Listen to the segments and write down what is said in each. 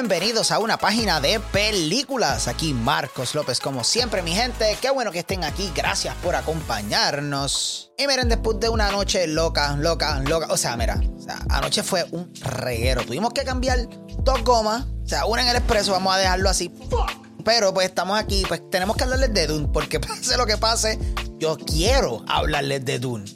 bienvenidos a una página de películas. Aquí Marcos López, como siempre, mi gente. Qué bueno que estén aquí. Gracias por acompañarnos. Y miren, después de una noche loca, loca, loca. O sea, mira, o sea, anoche fue un reguero. Tuvimos que cambiar dos gomas. O sea, una en el expreso, vamos a dejarlo así. Pero pues estamos aquí, pues tenemos que hablarles de Dune, porque pase lo que pase, yo quiero hablarles de Dune.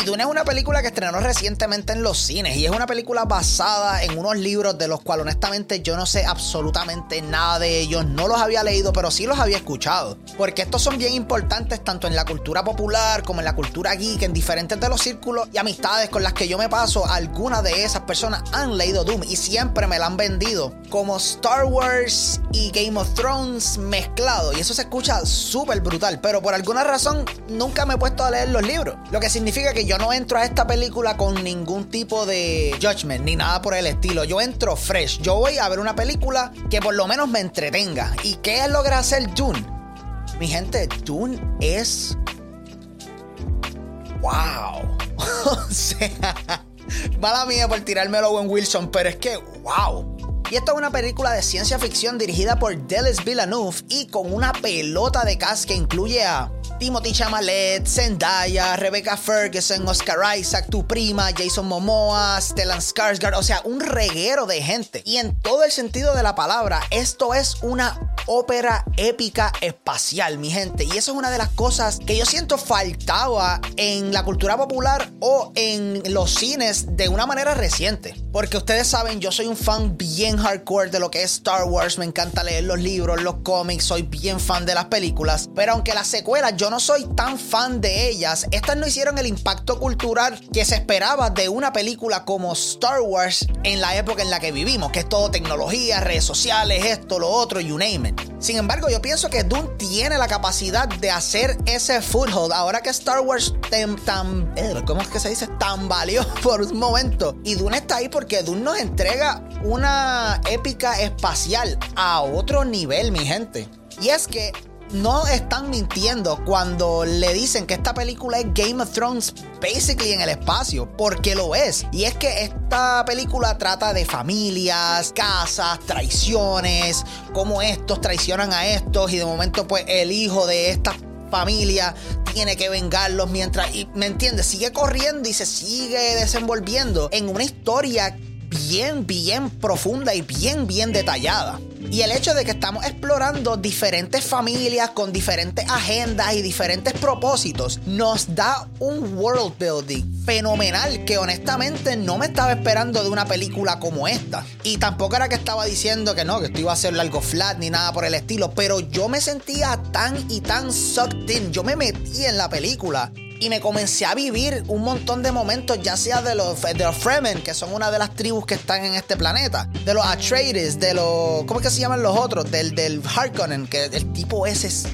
Y Dune es una película que estrenó recientemente en los cines y es una película basada en unos libros de los cuales honestamente yo no sé absolutamente nada de ellos, no los había leído, pero sí los había escuchado, porque estos son bien importantes tanto en la cultura popular como en la cultura geek, en diferentes de los círculos y amistades con las que yo me paso, algunas de esas personas han leído Doom y siempre me la han vendido como Star Wars y Game of Thrones mezclado. Y eso se escucha súper brutal, pero por alguna razón nunca me he puesto a leer los libros, lo que significa que yo no entro a esta película con ningún tipo de judgment ni nada por el estilo. Yo entro fresh. Yo voy a ver una película que por lo menos me entretenga. ¿Y qué logra hacer Dune? Mi gente, Dune es. ¡Wow! o sea. Mala mía por tirarme a Wilson, pero es que, wow. Y esta es una película de ciencia ficción dirigida por Delis Villeneuve y con una pelota de cast que incluye a Timothy Chamalet, Zendaya, Rebecca Ferguson, Oscar Isaac, tu prima, Jason Momoa, Stellan Skarsgård, o sea, un reguero de gente. Y en todo el sentido de la palabra, esto es una ópera épica espacial, mi gente. Y eso es una de las cosas que yo siento faltaba en la cultura popular o en los cines de una manera reciente. Porque ustedes saben, yo soy un fan bien hardcore de lo que es Star Wars. Me encanta leer los libros, los cómics, soy bien fan de las películas. Pero aunque las secuelas yo no soy tan fan de ellas, estas no hicieron el impacto cultural que se esperaba de una película como Star Wars en la época en la que vivimos, que es todo tecnología, redes sociales, esto, lo otro, you name it. Sin embargo, yo pienso que Dune tiene la capacidad de hacer ese foothold ahora que Star Wars tan, eh, ¿cómo es que se dice? Tan valió por un momento. Y Dune está ahí porque Dune nos entrega una épica espacial a otro nivel, mi gente. Y es que no están mintiendo cuando le dicen que esta película es Game of Thrones basically en el espacio, porque lo es. Y es que esta película trata de familias, casas, traiciones, cómo estos traicionan a estos y de momento pues el hijo de esta familia tiene que vengarlos mientras, y, ¿me entiendes? Sigue corriendo y se sigue desenvolviendo en una historia bien, bien profunda y bien, bien detallada. Y el hecho de que estamos explorando diferentes familias con diferentes agendas y diferentes propósitos nos da un world building fenomenal que honestamente no me estaba esperando de una película como esta. Y tampoco era que estaba diciendo que no, que esto iba a ser algo flat ni nada por el estilo, pero yo me sentía tan y tan sucked in, yo me metí en la película y me comencé a vivir un montón de momentos, ya sea de los, de Fremen, que son una de las tribus que están en este planeta, de los Atreides, de los. ¿Cómo es que se llaman los otros? Del, del Harkonnen, que el tipo ese es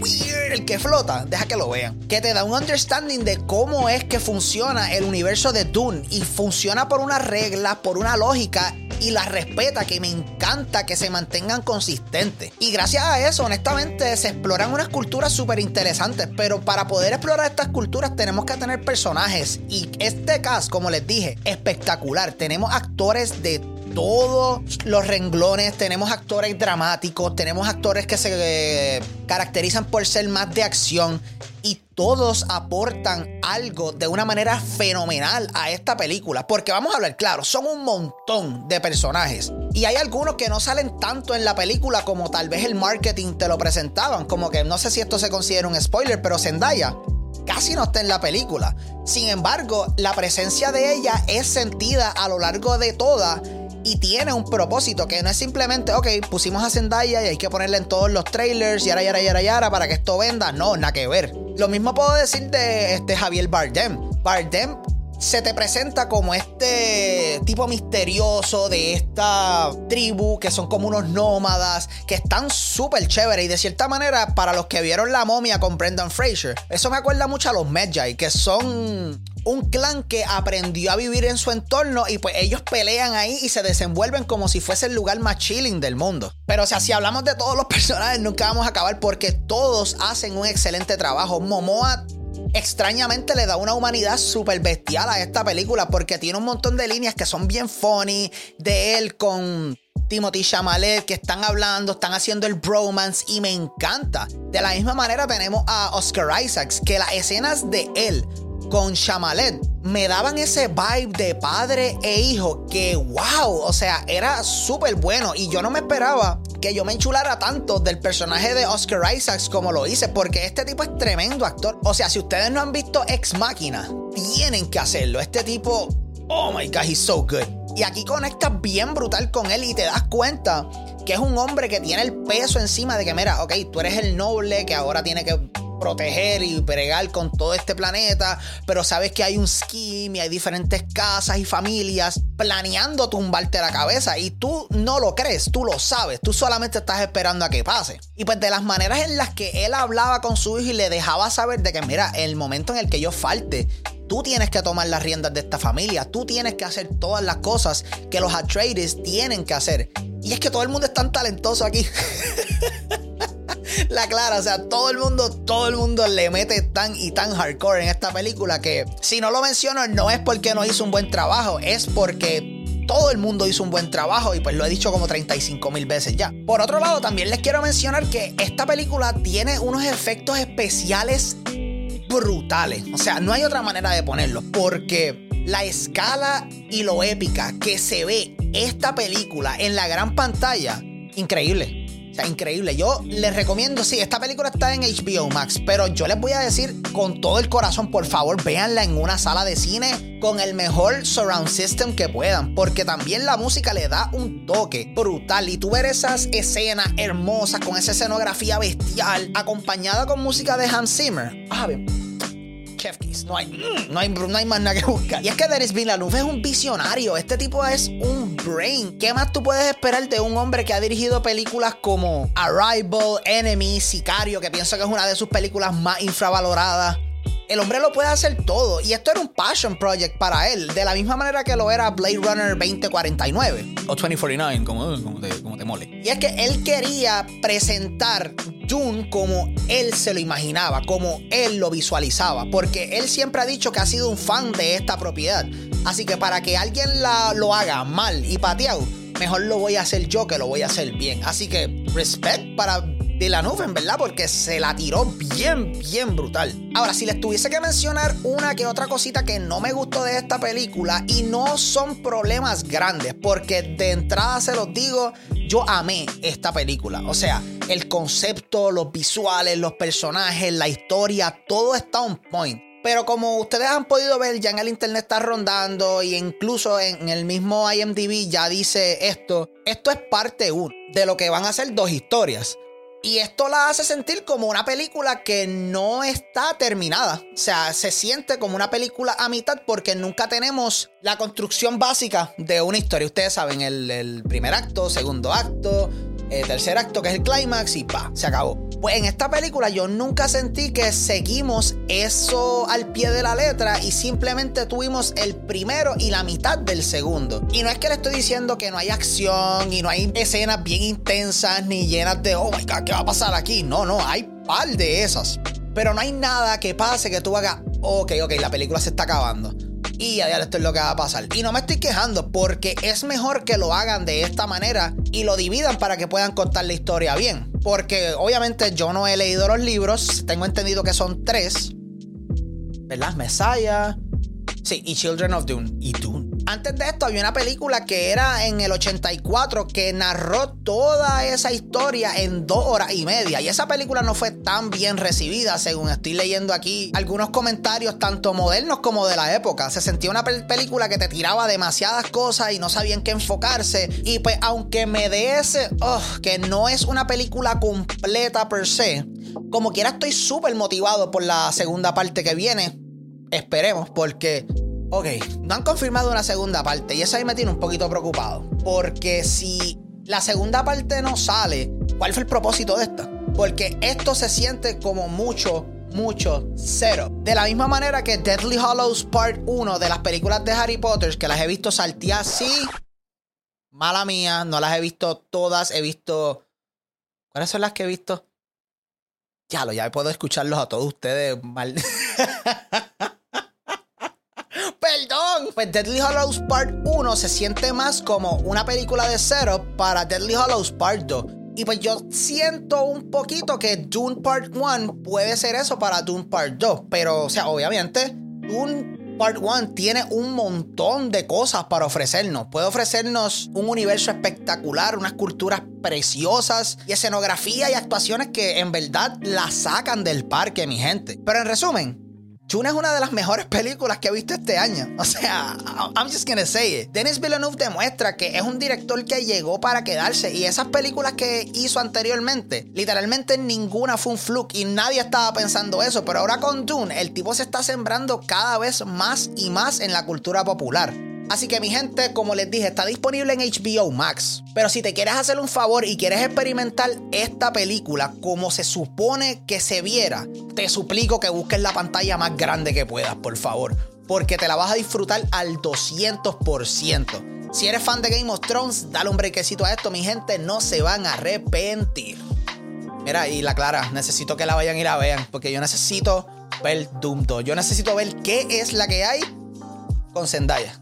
weird, el que flota, deja que lo vean. Que te da un understanding de cómo es que funciona el universo de Dune y funciona por una regla, por una lógica y la respeta, que me encanta que se mantengan consistentes. Y gracias a eso, honestamente, se exploran unas culturas súper interesantes, pero para poder explorar estas culturas tenemos que tener personajes. Y este cast, como les dije, espectacular. Tenemos actores de todos los renglones. Tenemos actores dramáticos, tenemos actores que se eh, caracterizan por ser más de acción y todos aportan algo de una manera fenomenal a esta película. Porque vamos a hablar claro, son un montón de personajes. Y hay algunos que no salen tanto en la película como tal vez el marketing te lo presentaban. Como que no sé si esto se considera un spoiler, pero Zendaya casi no está en la película. Sin embargo, la presencia de ella es sentida a lo largo de toda y tiene un propósito que no es simplemente, ok, pusimos a Zendaya y hay que ponerle en todos los trailers y ahora, y ahora, y ahora, para que esto venda. No, nada que ver. Lo mismo puedo decir de este Javier Bardem. Bardem se te presenta como este tipo misterioso de esta tribu que son como unos nómadas que están súper chéveres y de cierta manera para los que vieron la momia con Brendan Fraser eso me acuerda mucho a los Medjay que son un clan que aprendió a vivir en su entorno y pues ellos pelean ahí y se desenvuelven como si fuese el lugar más chilling del mundo. Pero o sea, si hablamos de todos los personajes nunca vamos a acabar porque todos hacen un excelente trabajo. Momoa extrañamente le da una humanidad súper bestial a esta película porque tiene un montón de líneas que son bien funny de él con Timothy Chamalet, que están hablando, están haciendo el bromance y me encanta. De la misma manera tenemos a Oscar Isaacs, que las escenas de él con Chamalet me daban ese vibe de padre e hijo que wow, o sea, era súper bueno y yo no me esperaba que yo me enchulara tanto del personaje de Oscar Isaacs como lo hice, porque este tipo es tremendo actor. O sea, si ustedes no han visto Ex Máquina, tienen que hacerlo. Este tipo, oh my god, he's so good. Y aquí conectas bien brutal con él y te das cuenta que es un hombre que tiene el peso encima de que, mira, ok, tú eres el noble que ahora tiene que proteger y bregar con todo este planeta, pero sabes que hay un scheme y hay diferentes casas y familias planeando tumbarte la cabeza y tú no lo crees, tú lo sabes, tú solamente estás esperando a que pase. Y pues de las maneras en las que él hablaba con su hijo y le dejaba saber de que mira, el momento en el que yo falte, Tú tienes que tomar las riendas de esta familia. Tú tienes que hacer todas las cosas que los Atreides tienen que hacer. Y es que todo el mundo es tan talentoso aquí. la clara, o sea, todo el mundo, todo el mundo le mete tan y tan hardcore en esta película que si no lo menciono no es porque no hizo un buen trabajo, es porque todo el mundo hizo un buen trabajo y pues lo he dicho como 35 mil veces ya. Por otro lado, también les quiero mencionar que esta película tiene unos efectos especiales brutales. O sea, no hay otra manera de ponerlo. Porque la escala y lo épica que se ve esta película en la gran pantalla, increíble increíble. Yo les recomiendo, sí, esta película está en HBO Max, pero yo les voy a decir con todo el corazón, por favor, véanla en una sala de cine con el mejor surround system que puedan, porque también la música le da un toque brutal. Y tú ver esas escenas hermosas con esa escenografía bestial, acompañada con música de Hans Zimmer. Ah, bien no hay, mm, no hay, no hay más nada que buscar. Y es que Denis Villeneuve es un visionario. Este tipo es un brain. ¿Qué más tú puedes esperar de un hombre que ha dirigido películas como Arrival, Enemy, Sicario, que pienso que es una de sus películas más infravaloradas? El hombre lo puede hacer todo. Y esto era un passion project para él. De la misma manera que lo era Blade Runner 2049. O 2049, como, como, te, como te mole. Y es que él quería presentar June como él se lo imaginaba, como él lo visualizaba. Porque él siempre ha dicho que ha sido un fan de esta propiedad. Así que para que alguien la, lo haga mal y pateado, mejor lo voy a hacer yo que lo voy a hacer bien. Así que respect para de la nube, ¿verdad? Porque se la tiró bien, bien brutal. Ahora, si les tuviese que mencionar una que otra cosita que no me gustó de esta película, y no son problemas grandes, porque de entrada se los digo, yo amé esta película. O sea, el concepto, los visuales, los personajes, la historia, todo está on point. Pero como ustedes han podido ver, ya en el internet está rondando y incluso en el mismo IMDb ya dice esto. Esto es parte 1 de lo que van a ser dos historias. Y esto la hace sentir como una película que no está terminada. O sea, se siente como una película a mitad porque nunca tenemos la construcción básica de una historia. Ustedes saben, el, primer acto, segundo acto, el eh, tercer acto que es el clímax y pa, se acabó. Pues en esta película yo nunca sentí que seguimos eso al pie de la letra y simplemente tuvimos el primero y la mitad del segundo. Y no es que le estoy diciendo que no hay acción y no hay escenas bien intensas ni llenas de, oh my god, ¿qué va a pasar aquí? No, no, hay par de esas. Pero no hay nada que pase que tú hagas, ok, ok, la película se está acabando y ya, esto es lo que va a pasar. Y no me estoy quejando porque es mejor que lo hagan de esta manera y lo dividan para que puedan contar la historia bien. Porque obviamente yo no he leído los libros, tengo entendido que son tres. ¿Verdad? Messiah. Sí, y Children of Dune. Y Dune. Antes de esto había una película que era en el 84 que narró toda esa historia en dos horas y media. Y esa película no fue tan bien recibida, según estoy leyendo aquí algunos comentarios, tanto modernos como de la época. Se sentía una película que te tiraba demasiadas cosas y no sabía en qué enfocarse. Y pues, aunque me dé ese, oh, que no es una película completa per se, como quiera estoy súper motivado por la segunda parte que viene. Esperemos, porque Ok, no han confirmado una segunda parte y eso ahí me tiene un poquito preocupado. Porque si la segunda parte no sale, ¿cuál fue el propósito de esta? Porque esto se siente como mucho, mucho cero. De la misma manera que Deadly Hollows Part 1 de las películas de Harry Potter, que las he visto saltear así. Mala mía, no las he visto todas, he visto... ¿Cuáles son las que he visto? Ya lo, ya puedo escucharlos a todos ustedes mal. Pues Deadly Hollows Part 1 se siente más como una película de setup para Deadly Hollows Part 2. Y pues yo siento un poquito que Dune Part 1 puede ser eso para Dune Part 2. Pero, o sea, obviamente, Dune Part 1 tiene un montón de cosas para ofrecernos. Puede ofrecernos un universo espectacular, unas culturas preciosas y escenografía y actuaciones que en verdad la sacan del parque, mi gente. Pero en resumen, Chuna es una de las mejores películas que he visto este año. O sea, I'm just gonna say it. Denis Villeneuve demuestra que es un director que llegó para quedarse y esas películas que hizo anteriormente, literalmente ninguna fue un fluke y nadie estaba pensando eso. Pero ahora con Dune, el tipo se está sembrando cada vez más y más en la cultura popular. Así que mi gente, como les dije, está disponible en HBO Max. Pero si te quieres hacer un favor y quieres experimentar esta película como se supone que se viera, te suplico que busques la pantalla más grande que puedas, por favor. Porque te la vas a disfrutar al 200%. Si eres fan de Game of Thrones, dale un brequecito a esto, mi gente, no se van a arrepentir. Mira, y la Clara, necesito que la vayan y la vean, porque yo necesito ver Doom 2. Yo necesito ver qué es la que hay con Zendaya.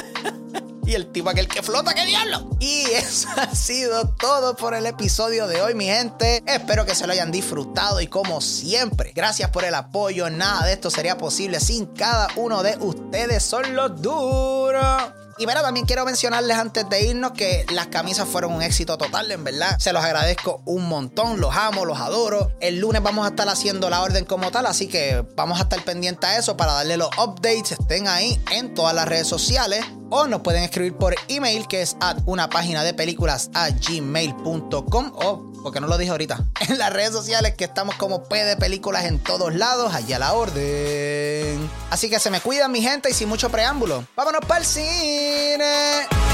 y el tipo aquel que flota, ¡qué diablo! Y eso ha sido todo por el episodio de hoy, mi gente. Espero que se lo hayan disfrutado y como siempre, gracias por el apoyo. Nada de esto sería posible sin cada uno de ustedes. Son los duros. Y mira, también quiero mencionarles antes de irnos que las camisas fueron un éxito total, en verdad. Se los agradezco un montón, los amo, los adoro. El lunes vamos a estar haciendo la orden como tal, así que vamos a estar pendientes a eso para darle los updates. Estén ahí en todas las redes sociales o nos pueden escribir por email que es a una página de películas a gmail.com o porque no lo dije ahorita, en las redes sociales que estamos como P de películas en todos lados, allá la orden. Así que se me cuidan mi gente y sin mucho preámbulo. Vámonos para el cine.